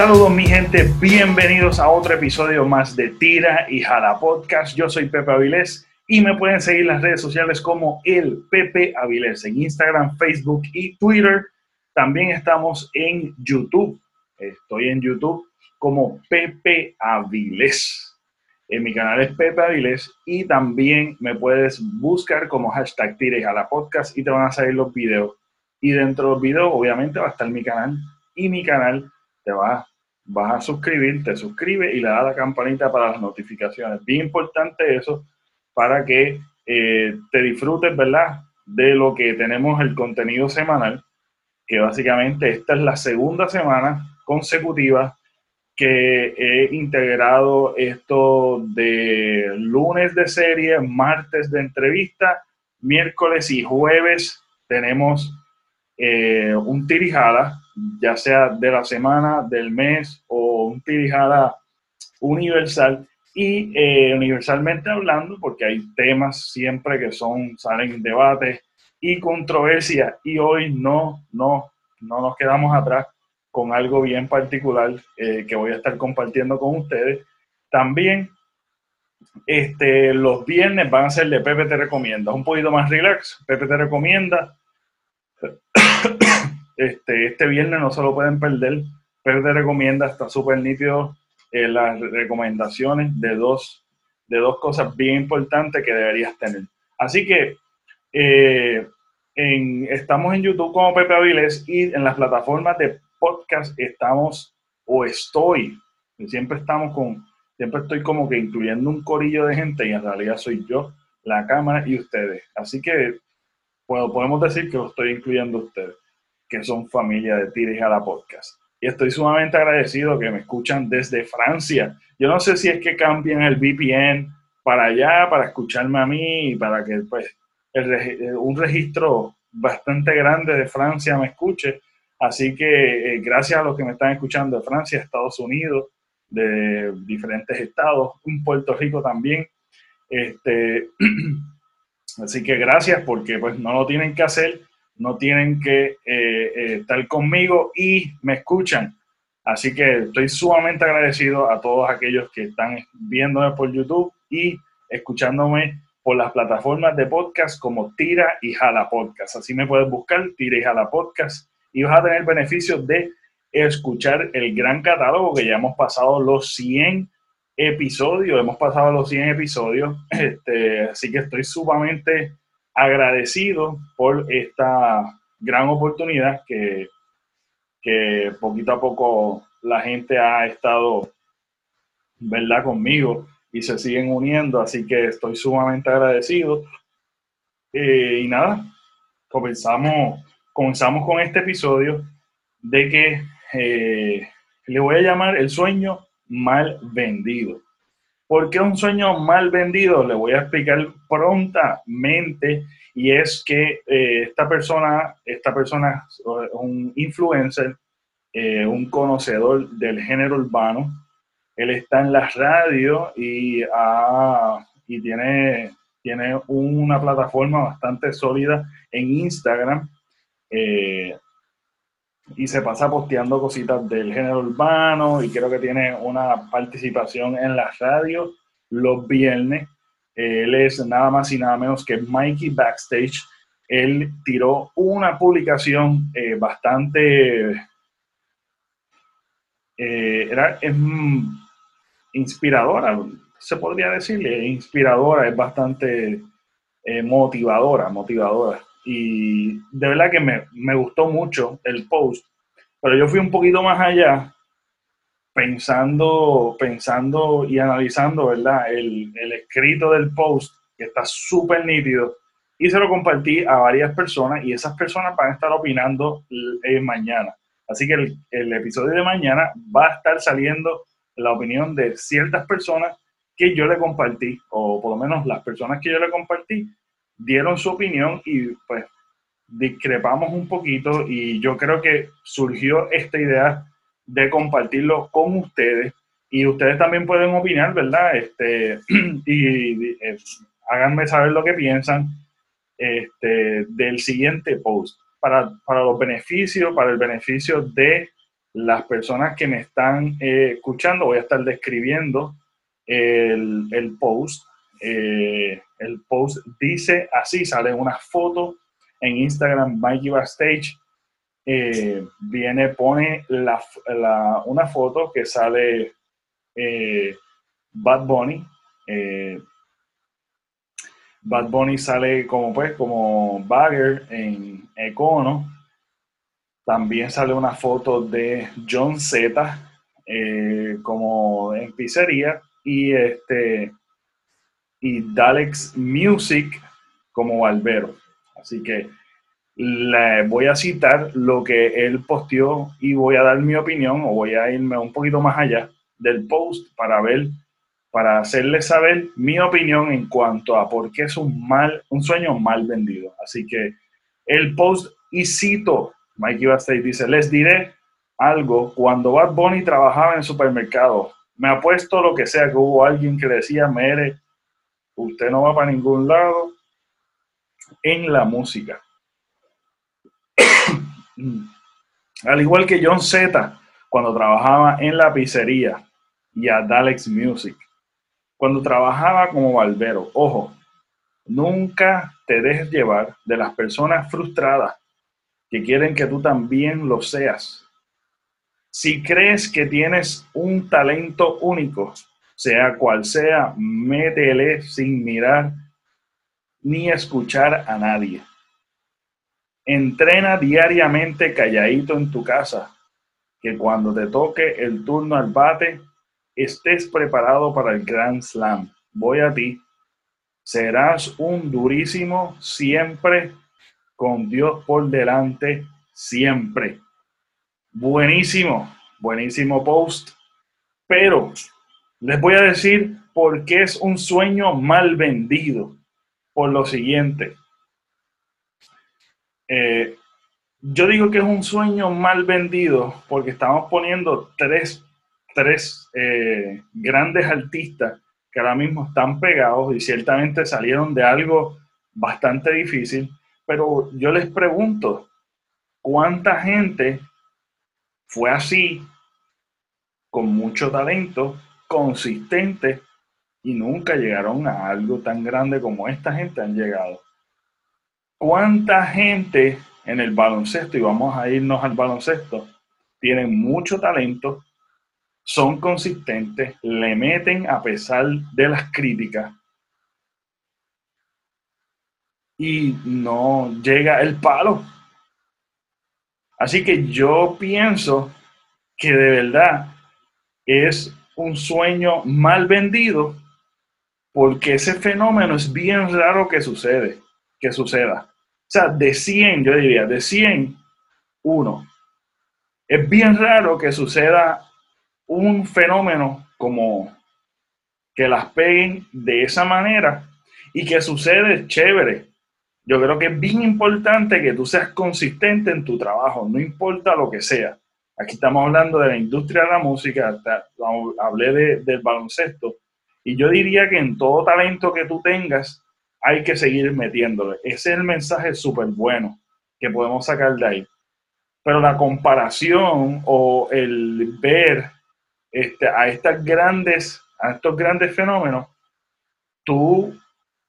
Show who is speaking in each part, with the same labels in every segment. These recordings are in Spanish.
Speaker 1: Saludos mi gente, bienvenidos a otro episodio más de Tira y Jala Podcast. Yo soy Pepe Avilés y me pueden seguir en las redes sociales como el Pepe Avilés en Instagram, Facebook y Twitter. También estamos en YouTube. Estoy en YouTube como Pepe Avilés. En mi canal es Pepe Avilés y también me puedes buscar como hashtag Tira y Jala Podcast y te van a salir los videos. Y dentro de los videos obviamente va a estar mi canal y mi canal te vas, vas a suscribir, te suscribe y le da la campanita para las notificaciones. Bien importante eso para que eh, te disfrutes, ¿verdad? De lo que tenemos el contenido semanal, que básicamente esta es la segunda semana consecutiva que he integrado esto de lunes de serie, martes de entrevista, miércoles y jueves tenemos eh, un tirijada, ya sea de la semana, del mes o un tirijada universal y eh, universalmente hablando, porque hay temas siempre que son, salen debates y controversia y hoy no, no, no nos quedamos atrás con algo bien particular eh, que voy a estar compartiendo con ustedes. También este, los viernes van a ser de Pepe Te Recomienda, un poquito más relax. Pepe Te Recomienda. Este, este viernes no se lo pueden perder. Te Recomienda, está súper nítido eh, las recomendaciones de dos, de dos cosas bien importantes que deberías tener. Así que eh, en, estamos en YouTube como Pepe Avilés y en las plataformas de podcast estamos o estoy, siempre estamos con, siempre estoy como que incluyendo un corillo de gente y en realidad soy yo, la cámara y ustedes. Así que podemos decir que lo estoy incluyendo ustedes, que son familia de Tires a la Podcast y estoy sumamente agradecido que me escuchan desde Francia. Yo no sé si es que cambian el VPN para allá, para escucharme a mí y para que pues, eh, un registro bastante grande de Francia me escuche. Así que eh, gracias a los que me están escuchando de Francia, Estados Unidos, de diferentes estados, un Puerto Rico también. Este, así que gracias porque pues no lo tienen que hacer no tienen que eh, eh, estar conmigo y me escuchan. Así que estoy sumamente agradecido a todos aquellos que están viéndome por YouTube y escuchándome por las plataformas de podcast como Tira y Jala Podcast. Así me puedes buscar, Tira y Jala Podcast, y vas a tener beneficios de escuchar el gran catálogo que ya hemos pasado los 100 episodios, hemos pasado los 100 episodios, este, así que estoy sumamente agradecido por esta gran oportunidad que, que poquito a poco la gente ha estado, ¿verdad?, conmigo y se siguen uniendo, así que estoy sumamente agradecido. Eh, y nada, comenzamos, comenzamos con este episodio de que eh, le voy a llamar el sueño mal vendido. ¿Por qué un sueño mal vendido? Le voy a explicar prontamente y es que eh, esta persona, esta persona, un influencer, eh, un conocedor del género urbano, él está en la radio y, tiene, tiene una plataforma bastante sólida en Instagram. Eh, y se pasa posteando cositas del género urbano y creo que tiene una participación en la radio los viernes. Él es nada más y nada menos que Mikey Backstage. Él tiró una publicación eh, bastante... Eh, era inspiradora, se podría decirle, inspiradora, es bastante eh, motivadora, motivadora y de verdad que me, me, gustó mucho el post, pero yo fui un poquito más allá pensando, pensando y analizando, ¿verdad? El, el escrito del post, que está súper nítido, y se lo compartí a varias personas y esas personas van a estar opinando eh, mañana. Así que el, el episodio de mañana va a estar saliendo la opinión de ciertas personas que yo le compartí, o por lo menos las personas que yo le compartí, dieron su opinión y pues discrepamos un poquito y yo creo que surgió esta idea de compartirlo con ustedes y ustedes también pueden opinar, ¿verdad? Este, y, eh, háganme saber lo que piensan este, del siguiente post para, para los beneficios, para el beneficio de las personas que me están eh, escuchando, voy a estar describiendo el, el post. Eh, el post dice así, sale una foto en Instagram, Mikey Backstage. Eh, viene, pone la, una foto que sale Bad Bunny. Bad Bunny sale como pues como Bagger en Econo también sale una foto de John Z eh, como en pizzería y este y Dalex Music como Barbero. Así que le voy a citar lo que él posteó y voy a dar mi opinión o voy a irme un poquito más allá del post para ver, para hacerle saber mi opinión en cuanto a por qué es un mal, un sueño mal vendido. Así que el post y cito Mikey Bastate dice, les diré algo, cuando Bad Bunny trabajaba en el supermercado, me apuesto lo que sea que hubo alguien que decía, mere, usted no va para ningún lado en la música. Al igual que John Z, cuando trabajaba en la pizzería y a Dalex Music, cuando trabajaba como barbero, ojo, nunca te dejes llevar de las personas frustradas que quieren que tú también lo seas. Si crees que tienes un talento único, sea cual sea, métele sin mirar ni escuchar a nadie. Entrena diariamente calladito en tu casa, que cuando te toque el turno al bate, estés preparado para el Grand Slam. Voy a ti. Serás un durísimo siempre con Dios por delante siempre. Buenísimo, buenísimo post. Pero les voy a decir por qué es un sueño mal vendido. Por lo siguiente. Eh, yo digo que es un sueño mal vendido porque estamos poniendo tres, tres eh, grandes artistas que ahora mismo están pegados y ciertamente salieron de algo bastante difícil pero yo les pregunto, ¿cuánta gente fue así, con mucho talento, consistente, y nunca llegaron a algo tan grande como esta gente han llegado? ¿Cuánta gente en el baloncesto, y vamos a irnos al baloncesto, tienen mucho talento, son consistentes, le meten a pesar de las críticas, y no llega el palo. Así que yo pienso que de verdad es un sueño mal vendido porque ese fenómeno es bien raro que sucede, que suceda. O sea, de 100, yo diría, de 100, uno. Es bien raro que suceda un fenómeno como que las peguen de esa manera y que sucede chévere, yo creo que es bien importante que tú seas consistente en tu trabajo, no importa lo que sea. Aquí estamos hablando de la industria de la música, hablé del baloncesto, y yo diría que en todo talento que tú tengas hay que seguir metiéndole. Ese es el mensaje súper bueno que podemos sacar de ahí. Pero la comparación o el ver este, a estas grandes, a estos grandes fenómenos, tú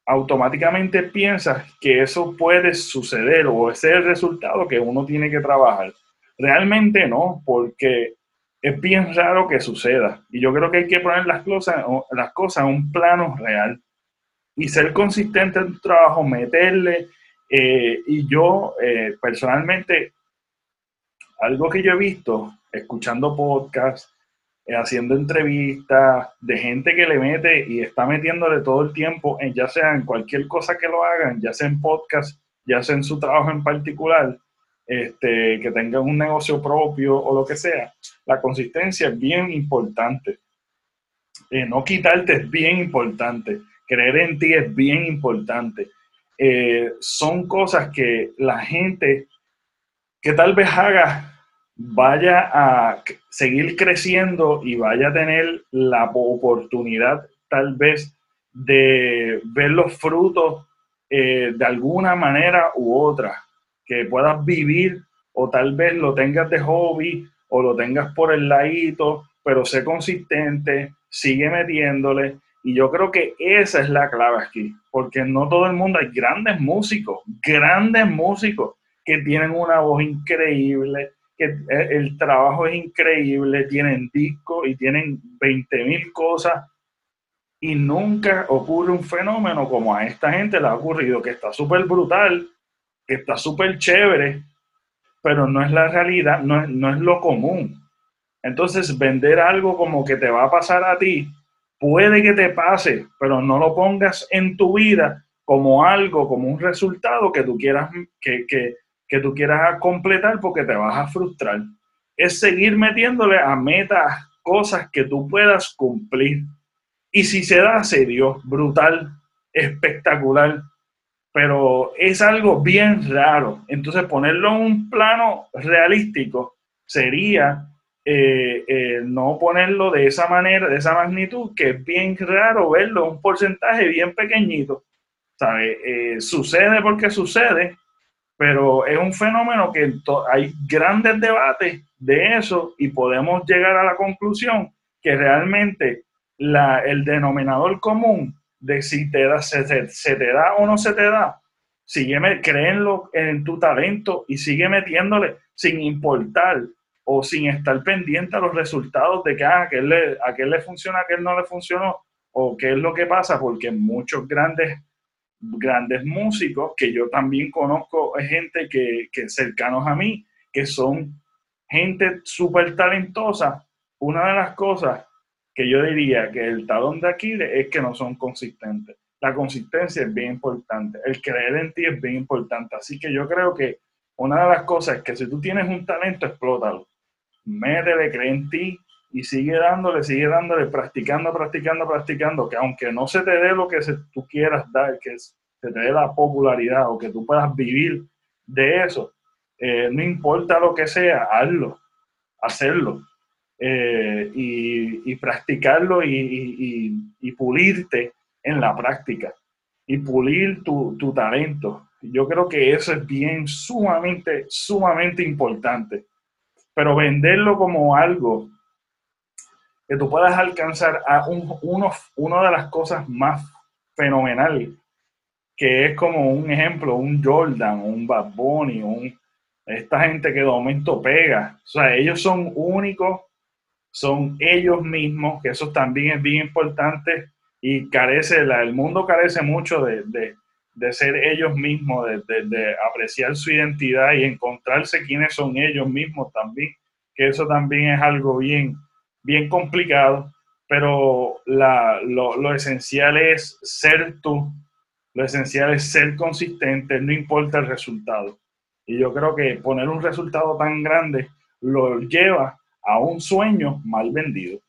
Speaker 1: automáticamente piensas que eso puede suceder o ese es el resultado que uno tiene que trabajar. Realmente no, porque es bien raro que suceda. Y yo creo que hay que poner las cosas, las cosas en un plano real y ser consistente en tu trabajo, meterle. Eh, y yo eh, personalmente, algo que yo he visto, escuchando podcasts, eh, haciendo entrevistas de gente que le mete y está metiéndole todo el tiempo, en, ya sea en cualquier cosa que lo hagan, ya sea en podcast, ya sea en su trabajo en particular, este, que tengan un negocio propio o lo que sea, la consistencia es bien importante. Eh, no quitarte es bien importante. Creer en ti es bien importante. Eh, son cosas que la gente que tal vez haga vaya a seguir creciendo y vaya a tener la oportunidad tal vez de ver los frutos eh, de alguna manera u otra, que puedas vivir o tal vez lo tengas de hobby o lo tengas por el ladito, pero sé consistente, sigue metiéndole. Y yo creo que esa es la clave aquí, porque no todo el mundo, hay grandes músicos, grandes músicos que tienen una voz increíble, que el trabajo es increíble, tienen discos y tienen 20 mil cosas y nunca ocurre un fenómeno como a esta gente le ha ocurrido, que está súper brutal, está súper chévere, pero no es la realidad, no es, no es lo común. Entonces, vender algo como que te va a pasar a ti, puede que te pase, pero no lo pongas en tu vida como algo, como un resultado que tú quieras, que, que, que tú quieras completar porque te vas a frustrar. Es seguir metiéndole a metas, cosas que tú puedas cumplir. Y si se da, se dio. Brutal, espectacular. Pero es algo bien raro. Entonces, ponerlo en un plano realístico sería eh, eh, no ponerlo de esa manera, de esa magnitud, que es bien raro verlo, un porcentaje bien pequeñito. ¿Sabe? Eh, sucede porque sucede, pero es un fenómeno que hay grandes debates de eso y podemos llegar a la conclusión que realmente la, el denominador común de si te da, se, te da o no se te da, sigue, créenlo en tu talento y sigue metiéndole sin importar o sin estar pendiente a los resultados de que ah, a aquel le, le funciona, a aquel no le funcionó, o qué es lo que pasa, porque muchos grandes grandes músicos que yo también conozco, gente que, que cercanos a mí, que son gente súper talentosa. Una de las cosas que yo diría que el talón de Aquiles es que no son consistentes. La consistencia es bien importante, el creer en ti es bien importante. Así que yo creo que una de las cosas es que si tú tienes un talento, explótalo. Métele, cree en ti y sigue dándole, sigue dándole, practicando, practicando, practicando, que aunque no se te dé lo que tú quieras dar, que se te dé la popularidad o que tú puedas vivir de eso, eh, no importa lo que sea, hazlo, hacerlo. Eh, y, practicarlo y, pulirte en la práctica y pulir tu, tu talento. Yo creo que eso es bien sumamente, sumamente importante. Pero venderlo como algo que tú puedas alcanzar a un, uno, una de las cosas más fenomenales, que es como un ejemplo, un Jordan, un Bad Bunny, un, esta gente que de momento pega. O sea, ellos son únicos, son ellos mismos, que eso también es bien importante y carece, el mundo carece mucho de, de, ser ellos mismos, de, de, apreciar su identidad y encontrarse quiénes son ellos mismos también, que eso también es algo bien, bien complicado, pero lo, esencial es ser tú, lo esencial es ser consistente, no importa el resultado. Y yo creo que poner un resultado tan grande lo lleva a un sueño mal vendido.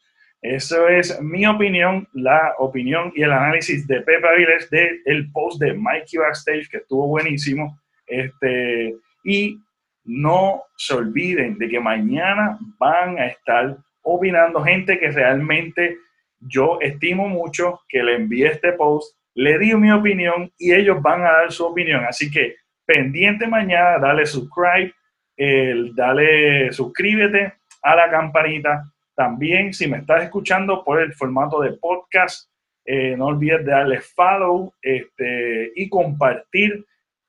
Speaker 1: Eso es mi opinión, la opinión y el análisis de Pepe Aviles del el post de Mikey Backstage, que estuvo buenísimo. Este, y no se olviden de que mañana van a estar opinando gente que realmente yo estimo mucho, que le envíe este post, le di mi opinión y ellos van a dar su opinión. Así que pendiente mañana, dale subscribe, dale suscríbete a la campanita. También si me estás escuchando por el formato de podcast, eh, no olvides de darle follow este, y compartir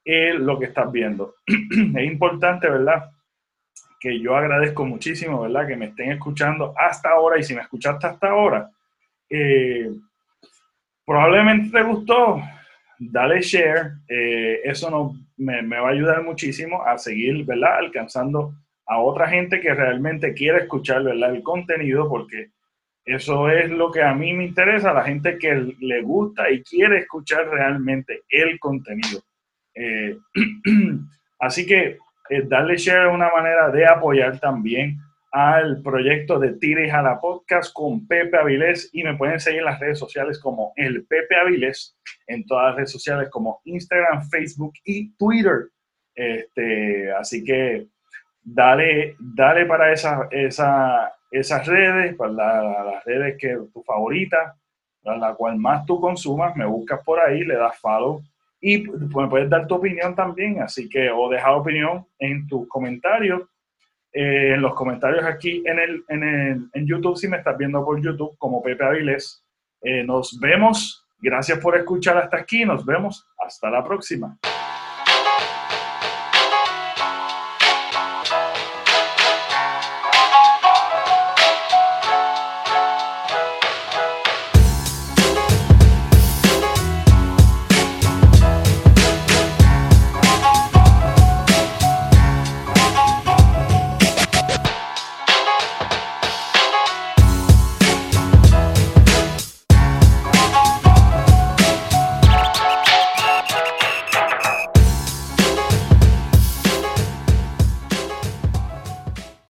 Speaker 1: eh, lo que estás viendo. es importante, ¿verdad? que yo agradezco muchísimo, ¿verdad? Que me estén escuchando hasta ahora y si me escuchaste hasta ahora, eh, probablemente te gustó, dale share, eh, eso no, me, va a ayudar muchísimo a seguir, ¿verdad? Alcanzando a otra gente que realmente quiere escuchar. El contenido, porque eso es lo que a mí me interesa, la gente que le gusta y quiere escuchar realmente el contenido. Eh, así que eh, darle share es una manera de apoyar también al proyecto de Tires a la Podcast con Pepe Avilés y me pueden seguir en las redes sociales como el Pepe Avilés, en todas las redes sociales como Instagram, Facebook y Twitter. Este, así que dale, dale para esa, esa, esas redes, para las redes que tu favorita, la cual más tú consumas, me buscas por ahí, le das follow y pues, puedes dar tu opinión también, así que o dejar opinión en tus comentarios eh, en los comentarios aquí en, el, en, el, en YouTube, si me estás viendo por YouTube, como Pepe Avilés. Eh, nos vemos. Gracias por escuchar hasta aquí. Nos vemos. Hasta la próxima.